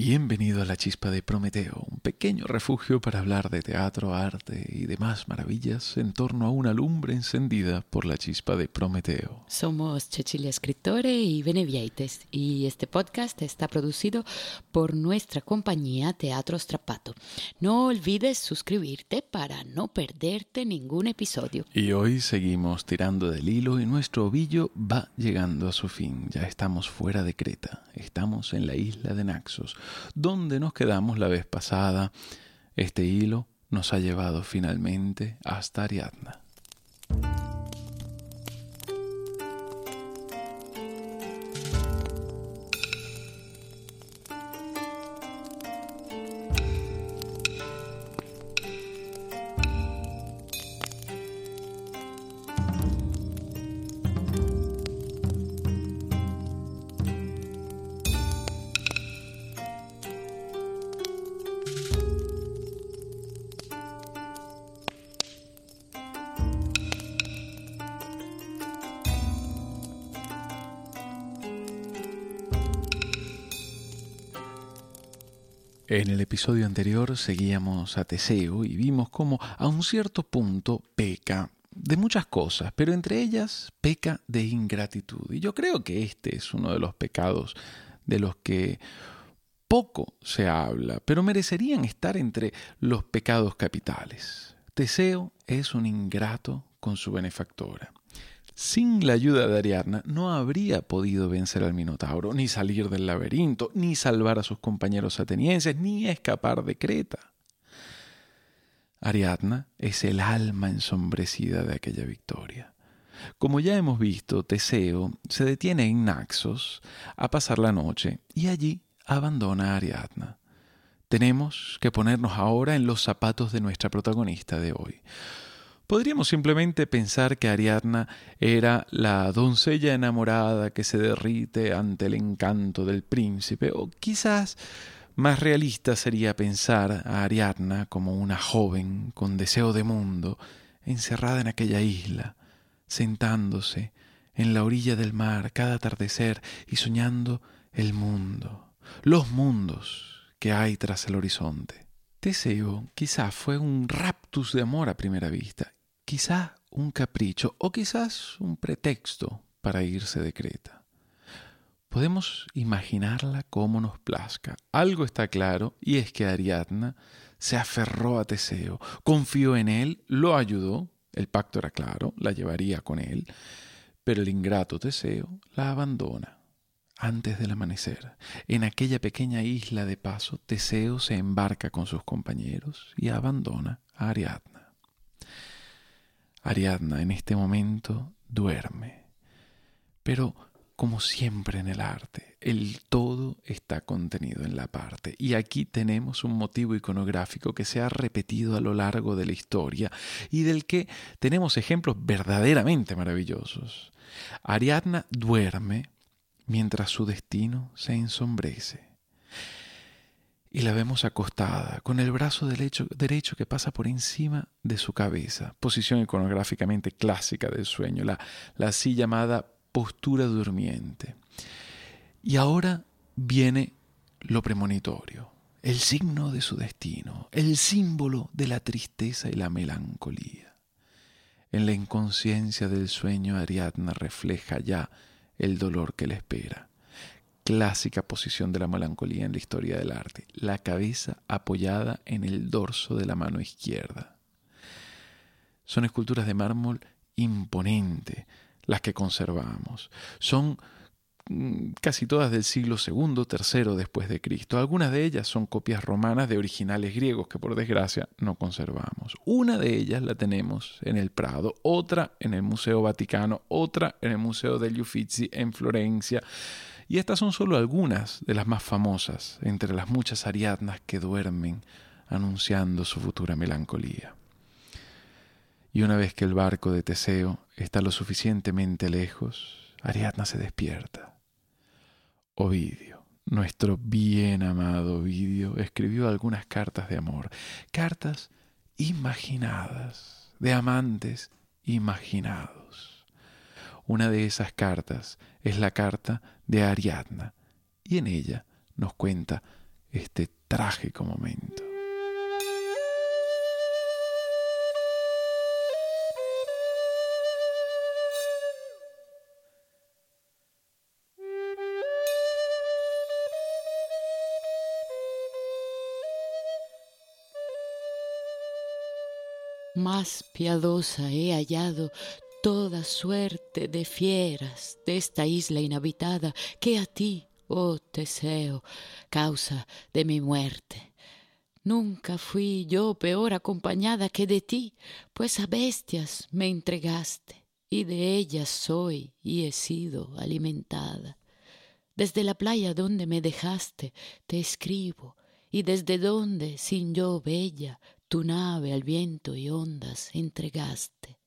Bienvenido a la Chispa de Prometeo, un pequeño refugio para hablar de teatro, arte y demás maravillas en torno a una lumbre encendida por la Chispa de Prometeo. Somos Cecilia Escritore y Benevieites y este podcast está producido por nuestra compañía Teatro Strapato. No olvides suscribirte para no perderte ningún episodio. Y hoy seguimos tirando del hilo y nuestro ovillo va llegando a su fin. Ya estamos fuera de Creta, estamos en la isla de Naxos donde nos quedamos la vez pasada. Este hilo nos ha llevado finalmente hasta Ariadna. En el episodio anterior seguíamos a Teseo y vimos cómo a un cierto punto peca de muchas cosas, pero entre ellas peca de ingratitud. Y yo creo que este es uno de los pecados de los que poco se habla, pero merecerían estar entre los pecados capitales. Teseo es un ingrato con su benefactora. Sin la ayuda de Ariadna no habría podido vencer al Minotauro, ni salir del laberinto, ni salvar a sus compañeros atenienses, ni escapar de Creta. Ariadna es el alma ensombrecida de aquella victoria. Como ya hemos visto, Teseo se detiene en Naxos a pasar la noche y allí abandona a Ariadna. Tenemos que ponernos ahora en los zapatos de nuestra protagonista de hoy. Podríamos simplemente pensar que Ariadna era la doncella enamorada que se derrite ante el encanto del príncipe, o quizás más realista sería pensar a Ariadna como una joven con deseo de mundo, encerrada en aquella isla, sentándose en la orilla del mar cada atardecer y soñando el mundo, los mundos que hay tras el horizonte. Teseo quizás fue un raptus de amor a primera vista quizás un capricho o quizás un pretexto para irse de Creta. Podemos imaginarla como nos plazca. Algo está claro y es que Ariadna se aferró a Teseo, confió en él, lo ayudó, el pacto era claro, la llevaría con él, pero el ingrato Teseo la abandona. Antes del amanecer, en aquella pequeña isla de paso, Teseo se embarca con sus compañeros y abandona a Ariadna. Ariadna en este momento duerme. Pero como siempre en el arte, el todo está contenido en la parte. Y aquí tenemos un motivo iconográfico que se ha repetido a lo largo de la historia y del que tenemos ejemplos verdaderamente maravillosos. Ariadna duerme mientras su destino se ensombrece y la vemos acostada, con el brazo derecho, derecho, que pasa por encima de su cabeza, posición iconográficamente clásica del sueño, la, la así llamada postura durmiente. Y ahora viene lo premonitorio, el signo de su destino, el símbolo de la tristeza y la melancolía. En la inconsciencia del sueño Ariadna refleja ya el dolor que le espera clásica posición de la melancolía en la historia del arte, la cabeza apoyada en el dorso de la mano izquierda. Son esculturas de mármol imponente las que conservamos. Son mm, casi todas del siglo II, III después de Cristo. Algunas de ellas son copias romanas de originales griegos que por desgracia no conservamos. Una de ellas la tenemos en el Prado, otra en el Museo Vaticano, otra en el Museo degli Uffizi en Florencia y estas son solo algunas de las más famosas entre las muchas Ariadnas que duermen anunciando su futura melancolía. Y una vez que el barco de Teseo está lo suficientemente lejos, Ariadna se despierta. Ovidio, nuestro bien amado Ovidio, escribió algunas cartas de amor, cartas imaginadas, de amantes imaginados. Una de esas cartas es la carta de Ariadna y en ella nos cuenta este trágico momento. Más piadosa he hallado toda suerte de fieras de esta isla inhabitada que a ti, oh Teseo, causa de mi muerte. Nunca fui yo peor acompañada que de ti, pues a bestias me entregaste, y de ellas soy y he sido alimentada. Desde la playa donde me dejaste te escribo, y desde donde, sin yo bella, tu nave al viento y ondas entregaste.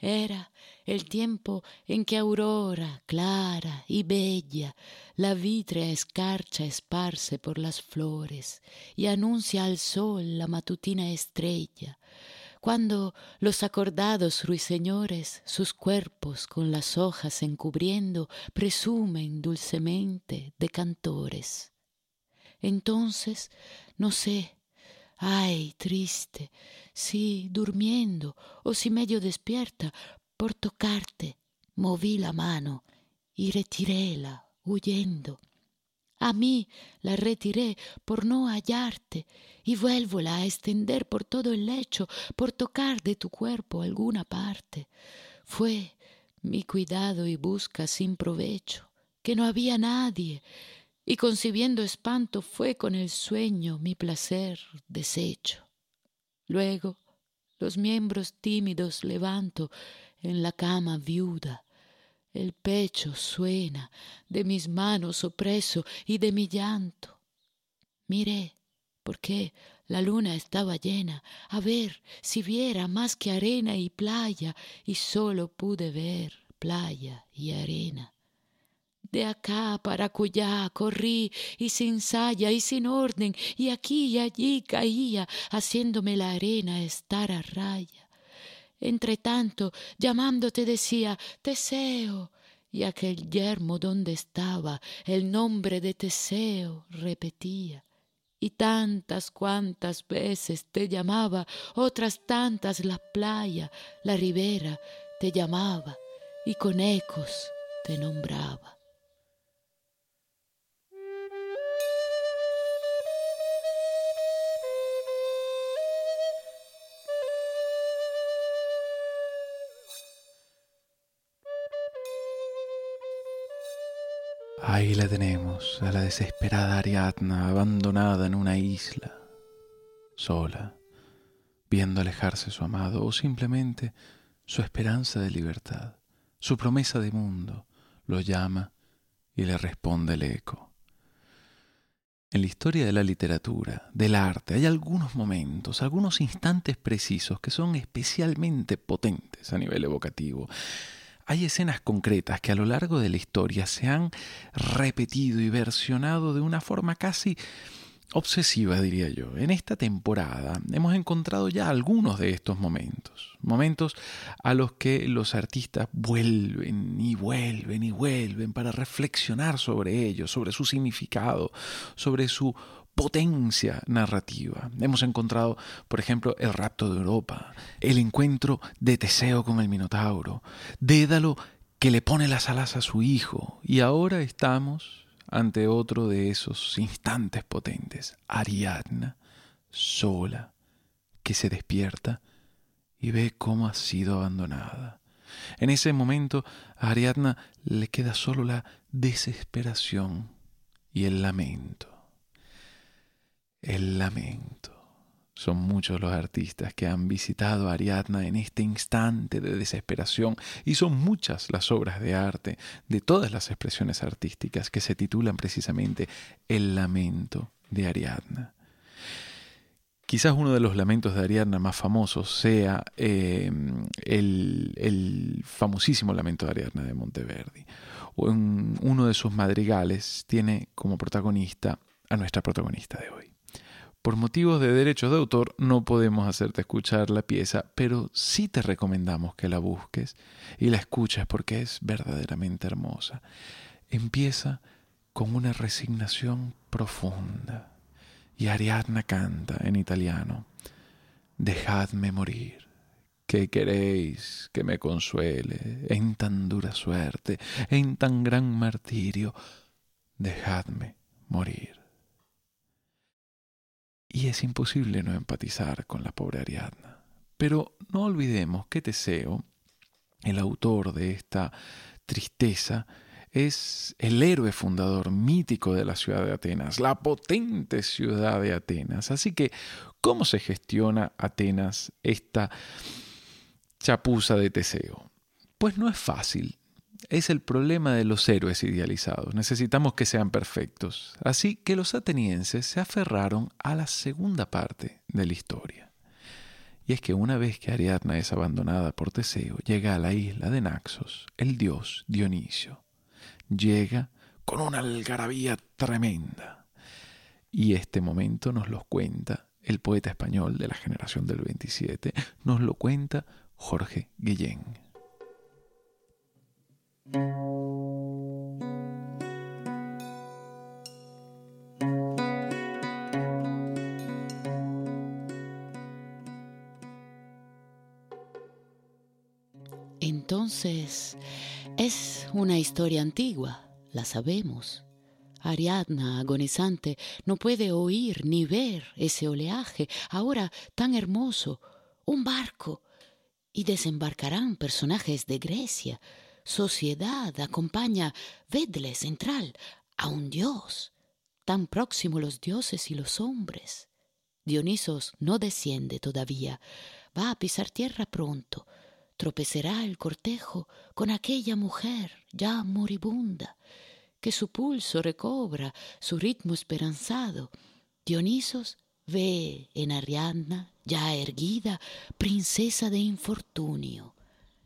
Era el tiempo en que aurora clara y bella la vítrea escarcha esparce por las flores y anuncia al sol la matutina estrella, cuando los acordados ruiseñores sus cuerpos con las hojas encubriendo presumen dulcemente de cantores. Entonces, no sé, Ay, triste, si durmiendo o si medio despierta, por tocarte moví la mano y retiréla huyendo. A mí la retiré por no hallarte y vuélvola a extender por todo el lecho por tocar de tu cuerpo alguna parte. Fue mi cuidado y busca sin provecho, que no había nadie, y concibiendo espanto fue con el sueño mi placer deshecho. Luego los miembros tímidos levanto en la cama viuda, el pecho suena de mis manos opreso y de mi llanto. Miré, porque la luna estaba llena, a ver si viera más que arena y playa, y solo pude ver playa y arena. De acá para acullá corrí y sin saya y sin orden y aquí y allí caía haciéndome la arena estar a raya. Entre tanto, llamándote decía Teseo y aquel yermo donde estaba el nombre de Teseo repetía. Y tantas cuantas veces te llamaba, otras tantas la playa, la ribera te llamaba y con ecos te nombraba. Ahí la tenemos, a la desesperada Ariadna, abandonada en una isla, sola, viendo alejarse su amado o simplemente su esperanza de libertad, su promesa de mundo, lo llama y le responde el eco. En la historia de la literatura, del arte, hay algunos momentos, algunos instantes precisos que son especialmente potentes a nivel evocativo hay escenas concretas que a lo largo de la historia se han repetido y versionado de una forma casi obsesiva, diría yo. En esta temporada hemos encontrado ya algunos de estos momentos, momentos a los que los artistas vuelven y vuelven y vuelven para reflexionar sobre ellos, sobre su significado, sobre su potencia narrativa. Hemos encontrado, por ejemplo, el rapto de Europa, el encuentro de Teseo con el Minotauro, Dédalo que le pone las alas a su hijo, y ahora estamos ante otro de esos instantes potentes, Ariadna, sola, que se despierta y ve cómo ha sido abandonada. En ese momento a Ariadna le queda solo la desesperación y el lamento el lamento. Son muchos los artistas que han visitado a Ariadna en este instante de desesperación y son muchas las obras de arte de todas las expresiones artísticas que se titulan precisamente El lamento de Ariadna. Quizás uno de los lamentos de Ariadna más famosos sea eh, el, el, famosísimo lamento de Ariadna de Monteverdi. Uno de sus madrigales tiene como protagonista a nuestra protagonista de hoy. Por motivos de derechos de autor no podemos hacerte escuchar la pieza, pero sí te recomendamos que la busques y la escuches porque es verdaderamente hermosa. Empieza con una resignación profunda Y Ariadna canta en italiano, Dejadme morir, que queréis que me consuele en tan dura suerte, en tan gran martirio, dejadme morir. Y es imposible no empatizar con la pobre Ariadna. Pero no olvidemos que Teseo, el autor de esta tristeza, es el héroe fundador mítico de la ciudad de Atenas, la potente ciudad de Atenas. Así que, ¿cómo se gestiona Atenas esta chapuza de Teseo? Pues no es fácil. Es el problema de los héroes idealizados. Necesitamos que sean perfectos. Así que los atenienses se aferraron a la segunda parte de la historia. Y es que una vez que Ariadna es abandonada por Teseo, llega a la isla de Naxos el dios Dionisio. Llega con una algarabía tremenda. Y este momento nos lo cuenta el poeta español de la generación del 27, nos lo cuenta Jorge Guillén. Entonces, es una historia antigua, la sabemos. Ariadna, agonizante, no puede oír ni ver ese oleaje, ahora tan hermoso, un barco, y desembarcarán personajes de Grecia. Sociedad acompaña, vedle central, a un dios, tan próximo los dioses y los hombres. Dionisos no desciende todavía, va a pisar tierra pronto, tropezará el cortejo con aquella mujer ya moribunda, que su pulso recobra su ritmo esperanzado. Dionisos ve en Ariadna, ya erguida, princesa de infortunio.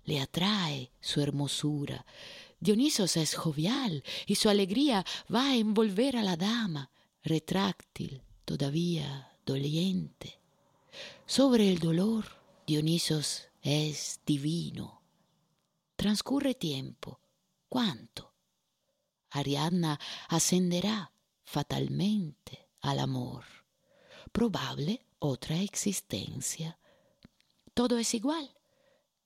Le atrae su hermosura. Dionisos es jovial y su alegría va a envolver a la dama, retráctil, todavía doliente. Sobre el dolor, Dionisos es divino. Transcurre tiempo. ¿Cuánto? Ariadna ascenderá fatalmente al amor probable otra existencia. ¿Todo es igual?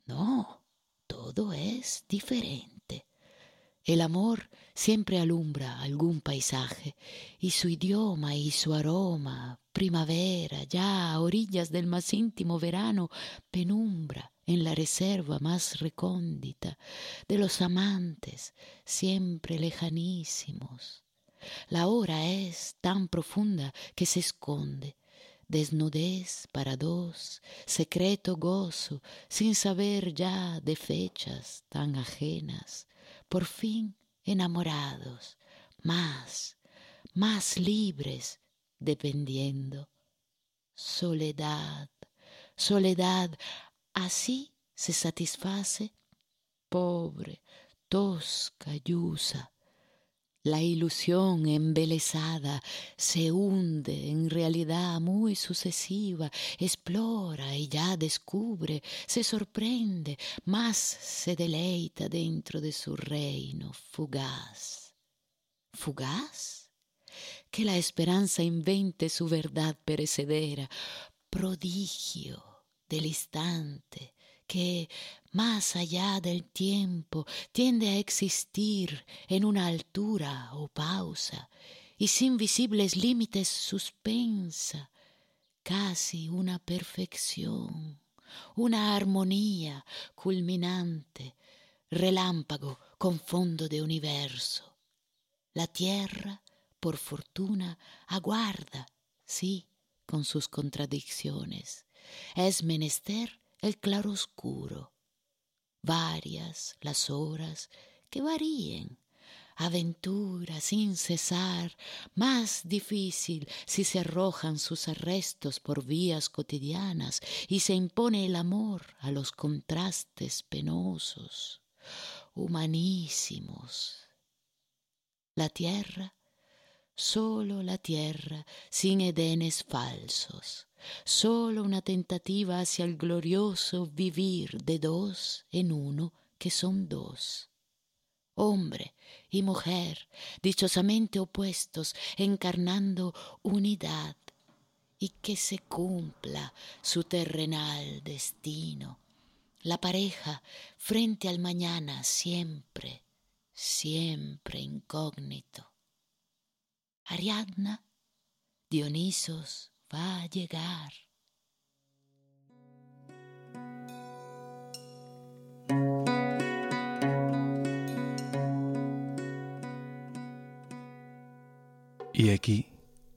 No, todo es diferente. El amor siempre alumbra algún paisaje y su idioma y su aroma, primavera, ya a orillas del más íntimo verano, penumbra en la reserva más recóndita de los amantes siempre lejanísimos. La hora es tan profunda que se esconde. Desnudez para dos, secreto gozo, sin saber ya de fechas tan ajenas, por fin enamorados, más, más libres, dependiendo. Soledad, soledad, así se satisface, pobre, tosca, yusa, la ilusión embelesada se hunde en realidad muy sucesiva, explora y ya descubre, se sorprende, más se deleita dentro de su reino fugaz. ¿Fugaz? Que la esperanza invente su verdad perecedera, prodigio del instante, que, más allá del tiempo, tiende a existir en una altura o pausa, y sin visibles límites suspensa, casi una perfección, una armonía culminante, relámpago con fondo de universo. La tierra, por fortuna, aguarda, sí, con sus contradicciones. Es menester el claroscuro, varias las horas que varíen, aventura sin cesar, más difícil si se arrojan sus arrestos por vías cotidianas y se impone el amor a los contrastes penosos, humanísimos. La tierra, solo la tierra, sin edenes falsos, solo una tentativa hacia el glorioso vivir de dos en uno que son dos. Hombre y mujer, dichosamente opuestos, encarnando unidad y que se cumpla su terrenal destino. La pareja frente al mañana siempre, siempre incógnito. Ariadna, Dionisos va a llegar. Y aquí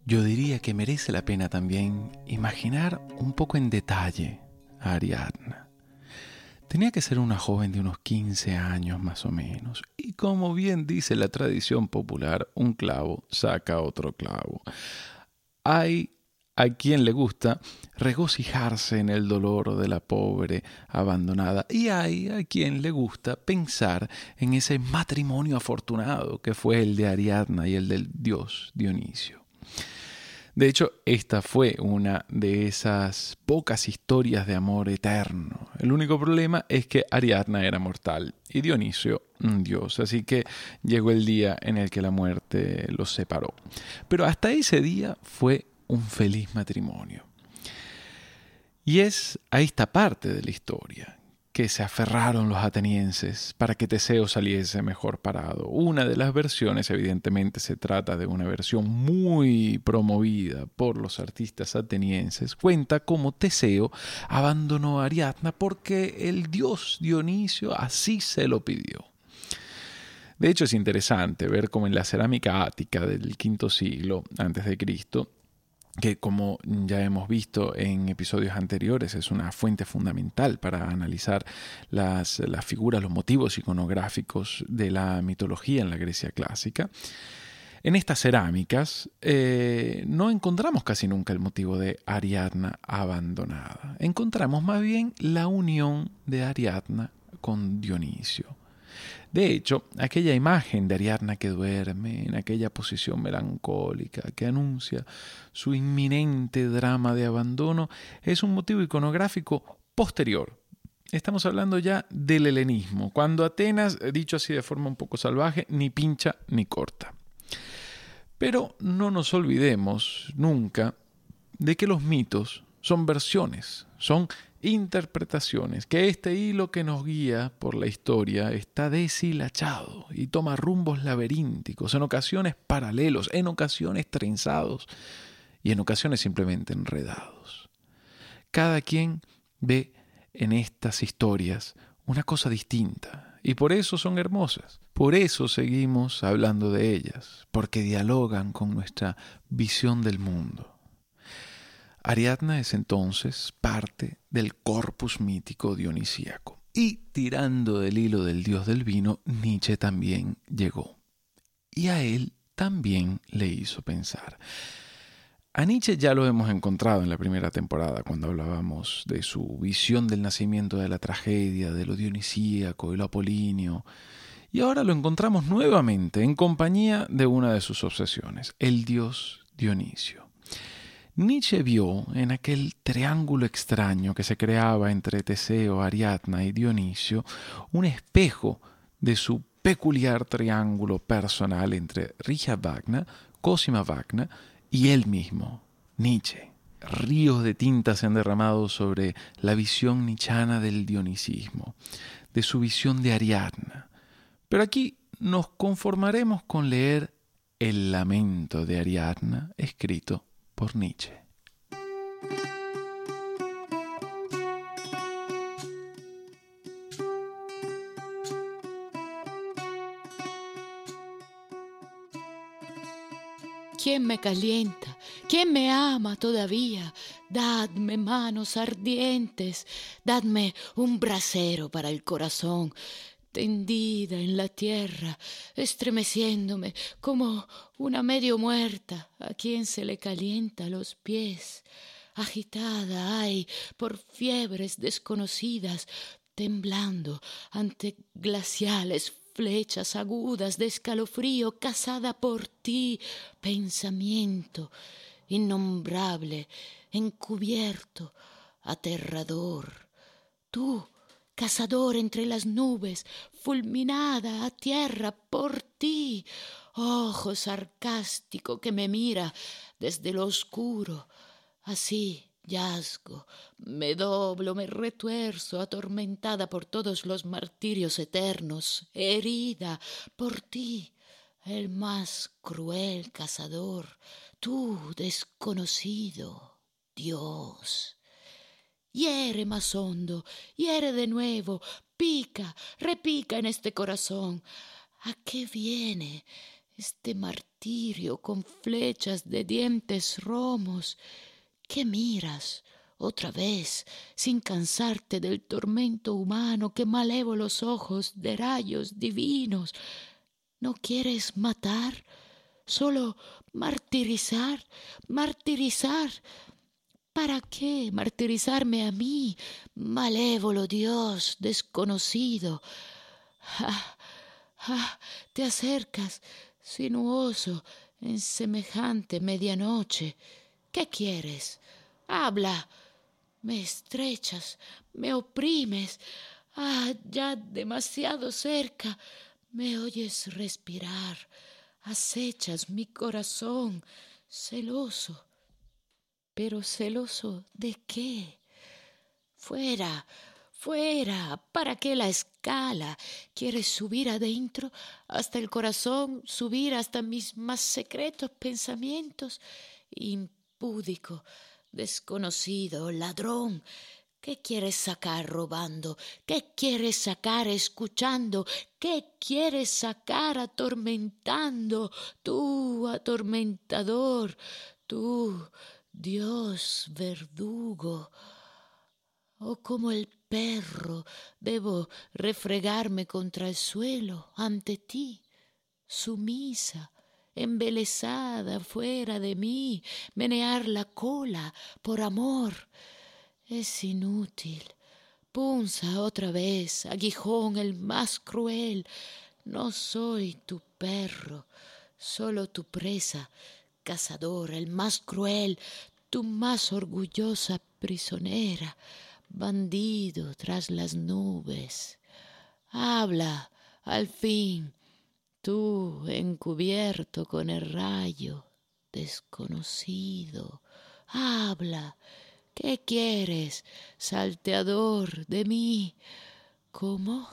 yo diría que merece la pena también imaginar un poco en detalle a Ariadna. Tenía que ser una joven de unos 15 años más o menos, y como bien dice la tradición popular, un clavo saca otro clavo. Hay a quien le gusta regocijarse en el dolor de la pobre abandonada y hay a quien le gusta pensar en ese matrimonio afortunado que fue el de Ariadna y el del dios Dionisio. De hecho, esta fue una de esas pocas historias de amor eterno. El único problema es que Ariadna era mortal y Dionisio un dios, así que llegó el día en el que la muerte los separó. Pero hasta ese día fue un feliz matrimonio. Y es a esta parte de la historia que se aferraron los atenienses para que Teseo saliese mejor parado. Una de las versiones, evidentemente se trata de una versión muy promovida por los artistas atenienses, cuenta cómo Teseo abandonó a Ariadna porque el dios Dionisio así se lo pidió. De hecho es interesante ver cómo en la cerámica ática del quinto siglo antes de Cristo que como ya hemos visto en episodios anteriores es una fuente fundamental para analizar las, las, figuras, los motivos iconográficos de la mitología en la Grecia clásica. En estas cerámicas eh, no encontramos casi nunca el motivo de Ariadna abandonada. Encontramos más bien la unión de Ariadna con Dionisio. De hecho, aquella imagen de Ariadna que duerme en aquella posición melancólica que anuncia su inminente drama de abandono es un motivo iconográfico posterior. Estamos hablando ya del helenismo, cuando Atenas, dicho así de forma un poco salvaje, ni pincha ni corta. Pero no nos olvidemos nunca de que los mitos son versiones, son interpretaciones, que este hilo que nos guía por la historia está deshilachado y toma rumbos laberínticos, en ocasiones paralelos, en ocasiones trenzados y en ocasiones simplemente enredados. Cada quien ve en estas historias una cosa distinta y por eso son hermosas. Por eso seguimos hablando de ellas, porque dialogan con nuestra visión del mundo. Ariadna es entonces parte del corpus mítico dionisíaco. Y tirando del hilo del dios del vino, Nietzsche también llegó. Y a él también le hizo pensar. A Nietzsche ya lo hemos encontrado en la primera temporada, cuando hablábamos de su visión del nacimiento de la tragedia, de lo dionisíaco y lo apolíneo. Y ahora lo encontramos nuevamente en compañía de una de sus obsesiones, el dios Dionisio. Nietzsche vio en aquel triángulo extraño que se creaba entre Teseo, Ariadna y Dionisio un espejo de su peculiar triángulo personal entre Richard Wagner, Cosima Wagner y él mismo, Nietzsche. Ríos de tinta se han derramado sobre la visión nichana del dionisismo, de su visión de Ariadna. Pero aquí nos conformaremos con leer el lamento de Ariadna escrito por Nietzsche. ¿Quién me calienta? ¿Quién me ama todavía? Dadme manos ardientes, dadme un brasero para el corazón, tendida en la tierra, estremeciéndome como una medio muerta a quien se le calienta los pies, agitada ay por fiebres desconocidas, temblando ante glaciales flechas agudas de escalofrío, cazada por ti, pensamiento innombrable, encubierto, aterrador. Tú, cazador entre las nubes, fulminada a tierra por ti, ojo sarcástico que me mira desde lo oscuro, Así yazgo, me doblo, me retuerzo, atormentada por todos los martirios eternos, herida por ti, el más cruel cazador, tú desconocido, Dios. Hiere más hondo, hiere de nuevo, pica, repica en este corazón. ¿A qué viene este martirio con flechas de dientes romos? ¿Qué miras? Otra vez, sin cansarte del tormento humano que malévolos ojos de rayos divinos. ¿No quieres matar? Solo martirizar, martirizar. ¿Para qué martirizarme a mí, malévolo Dios desconocido? Ah, ah, te acercas, sinuoso, en semejante medianoche. ¿Qué quieres? Habla. Me estrechas, me oprimes. Ah, ya demasiado cerca. Me oyes respirar. Acechas mi corazón, celoso. Pero celoso de qué? Fuera, fuera. ¿Para qué la escala? ¿Quieres subir adentro hasta el corazón, subir hasta mis más secretos pensamientos? Púdico, desconocido, ladrón. ¿Qué quieres sacar robando? ¿Qué quieres sacar escuchando? ¿Qué quieres sacar atormentando? Tú, atormentador, tú, Dios verdugo. Oh, como el perro, debo refregarme contra el suelo ante ti, sumisa, embelesada fuera de mí, menear la cola por amor. Es inútil. Punza otra vez, aguijón el más cruel. No soy tu perro, solo tu presa, cazador, el más cruel, tu más orgullosa prisionera, bandido tras las nubes. Habla, al fin, tú encubierto con el rayo, desconocido, habla, ¿qué quieres, salteador de mí? ¿Cómo?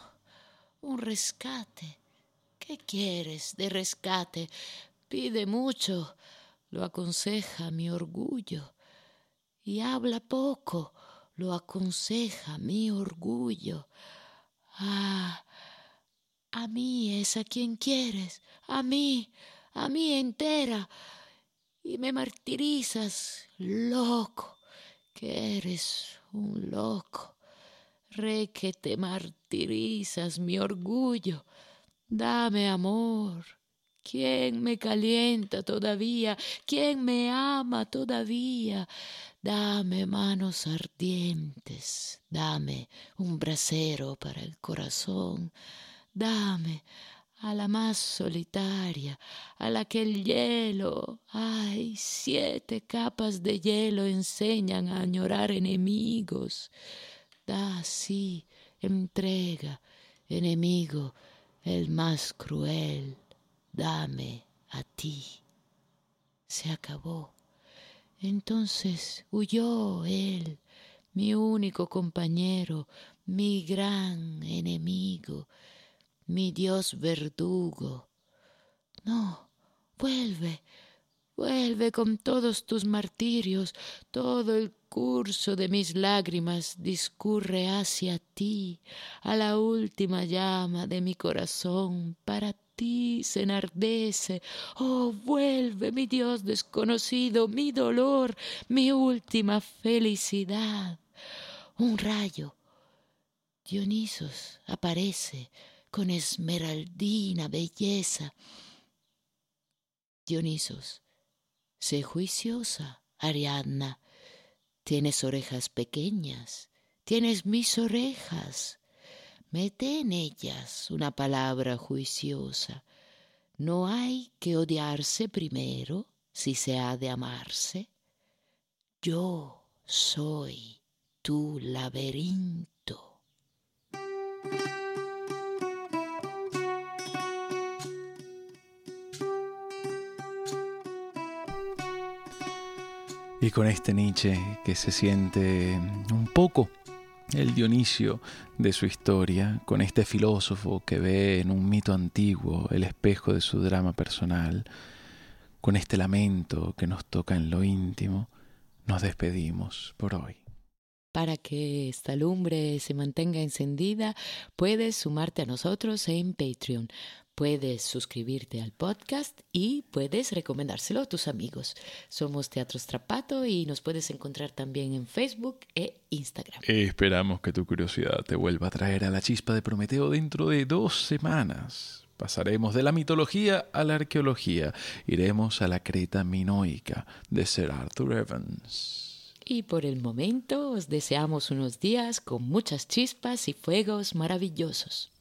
Un rescate. ¿Qué quieres de rescate? Pide mucho, lo aconseja mi orgullo, y habla poco, lo aconseja mi orgullo. Ah, a mí es a quien quieres, a mí, a mí entera. Y me martirizas, loco, que eres un loco. Re que te martirizas mi orgullo. Dame amor. ¿Quién me calienta todavía? ¿Quién me ama todavía? Dame manos ardientes, dame un brasero para el corazón, Dame a la más solitaria, a la que el hielo, ay, siete capas de hielo enseñan a añorar enemigos. Da, sí, entrega, enemigo, el más cruel, dame a ti. Se acabó. Entonces huyó él, mi único compañero, mi gran enemigo, mi Dios verdugo. No, vuelve, vuelve con todos tus martirios, todo el curso de mis lágrimas discurre hacia ti, a la última llama de mi corazón, para ti se enardece. Oh, vuelve, mi Dios desconocido, mi dolor, mi última felicidad. Un rayo. Dionisos aparece con esmeraldina belleza. Dionisos, sé juiciosa, Ariadna. Tienes orejas pequeñas, tienes mis orejas. Mete en ellas una palabra juiciosa. No hay que odiarse primero si se ha de amarse. Yo soy tu laberinto. Y con este Nietzsche que se siente un poco el Dionisio de su historia, con este filósofo que ve en un mito antiguo el espejo de su drama personal, con este lamento que nos toca en lo íntimo, nos despedimos por hoy. Para que esta lumbre se mantenga encendida, puedes sumarte a nosotros en Patreon. Puedes suscribirte al podcast y puedes recomendárselo a tus amigos. Somos Teatro Strapato y nos puedes encontrar también en Facebook e Instagram. Esperamos que tu curiosidad te vuelva a traer a la chispa de Prometeo dentro de dos semanas. Pasaremos de la mitología a la arqueología. Iremos a la Creta minoica de Sir Arthur Evans. Y por el momento os deseamos unos días con muchas chispas y fuegos maravillosos.